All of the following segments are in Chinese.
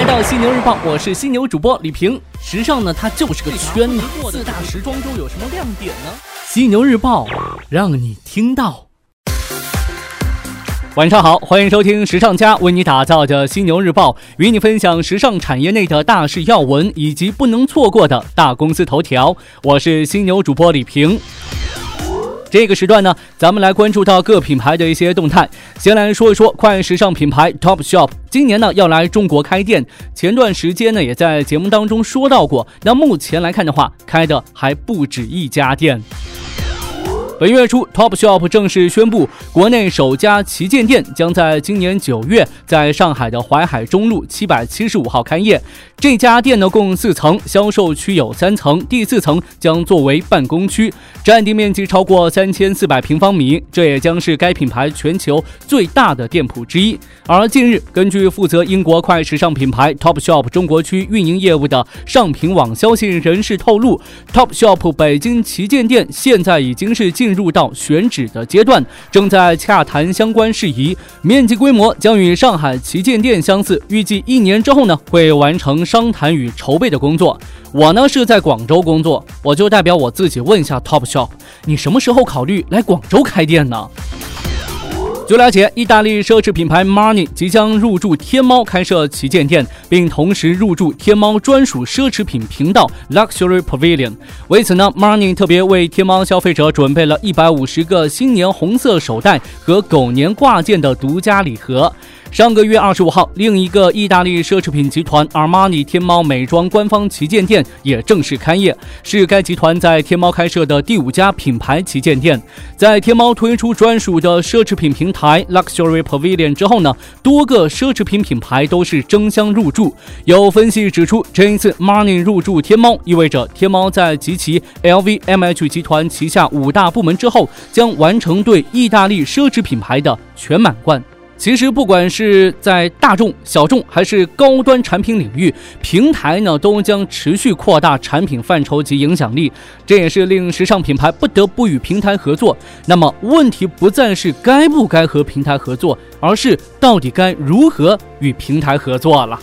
来到犀牛日报，我是犀牛主播李平。时尚呢，它就是个圈子。四大时装周有什么亮点呢？犀牛日报让你听到。晚上好，欢迎收听时尚家为你打造的犀牛日报，与你分享时尚产业内的大事要闻以及不能错过的大公司头条。我是犀牛主播李平。这个时段呢，咱们来关注到各品牌的一些动态。先来说一说快时尚品牌 Topshop，今年呢要来中国开店。前段时间呢也在节目当中说到过，那目前来看的话，开的还不止一家店。本月初，Topshop 正式宣布，国内首家旗舰店将在今年九月在上海的淮海中路七百七十五号开业。这家店呢共四层，销售区有三层，第四层将作为办公区，占地面积超过三千四百平方米，这也将是该品牌全球最大的店铺之一。而近日，根据负责英国快时尚品牌 Topshop 中国区运营业务的上品网消息人士透露，Topshop 北京旗舰店现在已经是进。进入到选址的阶段，正在洽谈相关事宜，面积规模将与上海旗舰店相似，预计一年之后呢会完成商谈与筹备的工作。我呢是在广州工作，我就代表我自己问一下 Topshop，你什么时候考虑来广州开店呢？据了解，意大利奢侈品牌 Marni 即将入驻天猫开设旗舰店，并同时入驻天猫专属奢侈品频道 Luxury Pavilion。为此呢，Marni 特别为天猫消费者准备了一百五十个新年红色手袋和狗年挂件的独家礼盒。上个月二十五号，另一个意大利奢侈品集团 Armani 天猫美妆官方旗舰店也正式开业，是该集团在天猫开设的第五家品牌旗舰店。在天猫推出专属的奢侈品平台 Luxury Pavilion 之后呢，多个奢侈品品牌都是争相入驻。有分析指出，这一次 Armani 入驻天猫，意味着天猫在集齐 LVMH 集团旗下五大部门之后，将完成对意大利奢侈品牌的全满贯。其实，不管是在大众、小众还是高端产品领域，平台呢都将持续扩大产品范畴及影响力。这也是令时尚品牌不得不与平台合作。那么，问题不再是该不该和平台合作，而是到底该如何与平台合作了。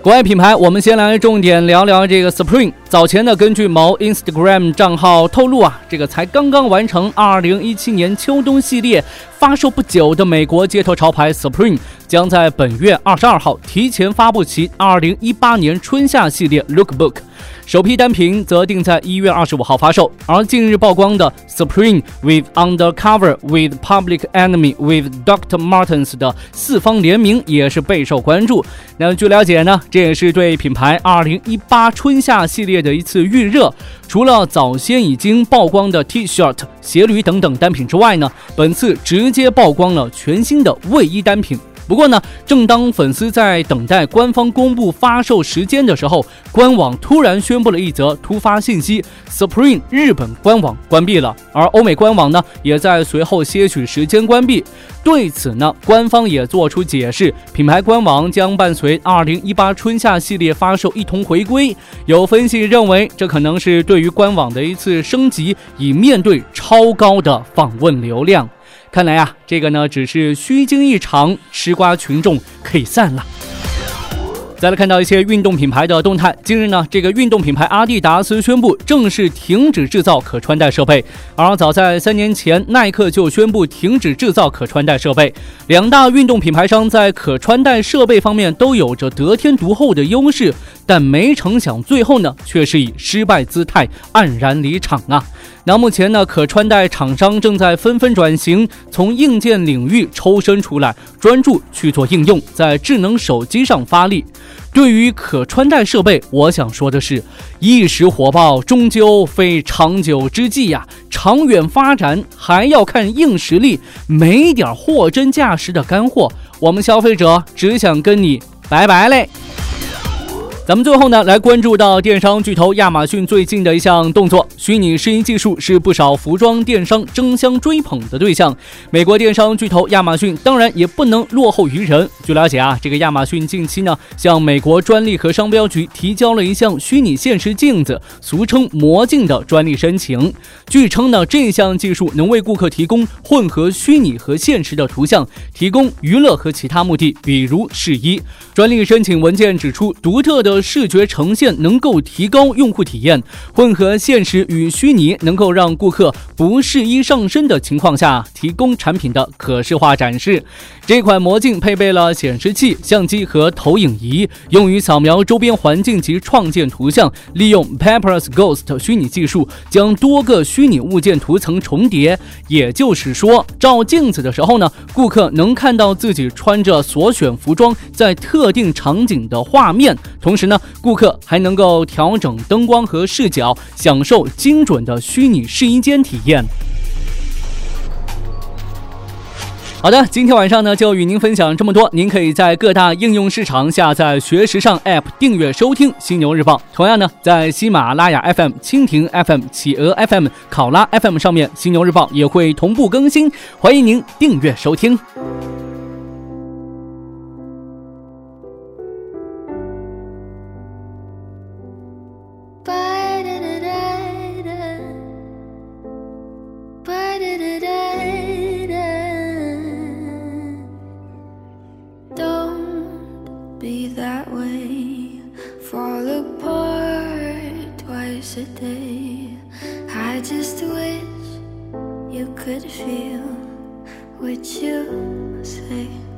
国外品牌，我们先来重点聊聊这个 Supreme。早前呢，根据某 Instagram 账号透露啊，这个才刚刚完成2017年秋冬系列发售不久的美国街头潮牌 Supreme，将在本月22号提前发布其2018年春夏系列 Lookbook。首批单品则定在一月二十五号发售，而近日曝光的 Supreme with Undercover with Public Enemy with Dr. Martens 的四方联名也是备受关注。那据了解呢，这也是对品牌二零一八春夏系列的一次预热。除了早先已经曝光的 T-shirt、鞋履等等单品之外呢，本次直接曝光了全新的卫衣单品。不过呢，正当粉丝在等待官方公布发售时间的时候，官网突然宣布了一则突发信息：Supreme 日本官网关闭了，而欧美官网呢，也在随后些许时间关闭。对此呢，官方也做出解释，品牌官网将伴随2018春夏系列发售一同回归。有分析认为，这可能是对于官网的一次升级，以面对超高的访问流量。看来啊，这个呢只是虚惊一场，吃瓜群众可以散了。再来看到一些运动品牌的动态。近日呢，这个运动品牌阿迪达斯宣布正式停止制造可穿戴设备。而早在三年前，耐克就宣布停止制造可穿戴设备。两大运动品牌商在可穿戴设备方面都有着得天独厚的优势，但没成想最后呢，却是以失败姿态黯然离场啊。那目前呢，可穿戴厂商正在纷纷转型，从硬件领域抽身出来，专注去做应用，在智能手机上发力。对于可穿戴设备，我想说的是，一时火爆终究非长久之计呀，长远发展还要看硬实力，没点货真价实的干货，我们消费者只想跟你拜拜嘞。咱们最后呢，来关注到电商巨头亚马逊最近的一项动作。虚拟试衣技术是不少服装电商争相追捧的对象。美国电商巨头亚马逊当然也不能落后于人。据了解啊，这个亚马逊近期呢，向美国专利和商标局提交了一项虚拟现实镜子，俗称魔镜的专利申请。据称呢，这项技术能为顾客提供混合虚拟和现实的图像，提供娱乐和其他目的，比如试衣。专利申请文件指出，独特的视觉呈现能够提高用户体验，混合现实与虚拟能够让顾客不试衣上身的情况下提供产品的可视化展示。这款魔镜配备了显示器、相机和投影仪，用于扫描周边环境及创建图像。利用 Paper's Ghost 虚拟技术，将多个虚拟物件图层重叠。也就是说，照镜子的时候呢，顾客能看到自己穿着所选服装在特定场景的画面，同时呢。顾客还能够调整灯光和视角，享受精准的虚拟试衣间体验。好的，今天晚上呢就与您分享这么多。您可以在各大应用市场下载“学时尚 ”App 订阅收听《犀牛日报》。同样呢，在喜马拉雅 FM、蜻蜓 FM、企鹅 FM、考拉 FM 上面，《犀牛日报》也会同步更新，欢迎您订阅收听。Feel what you say.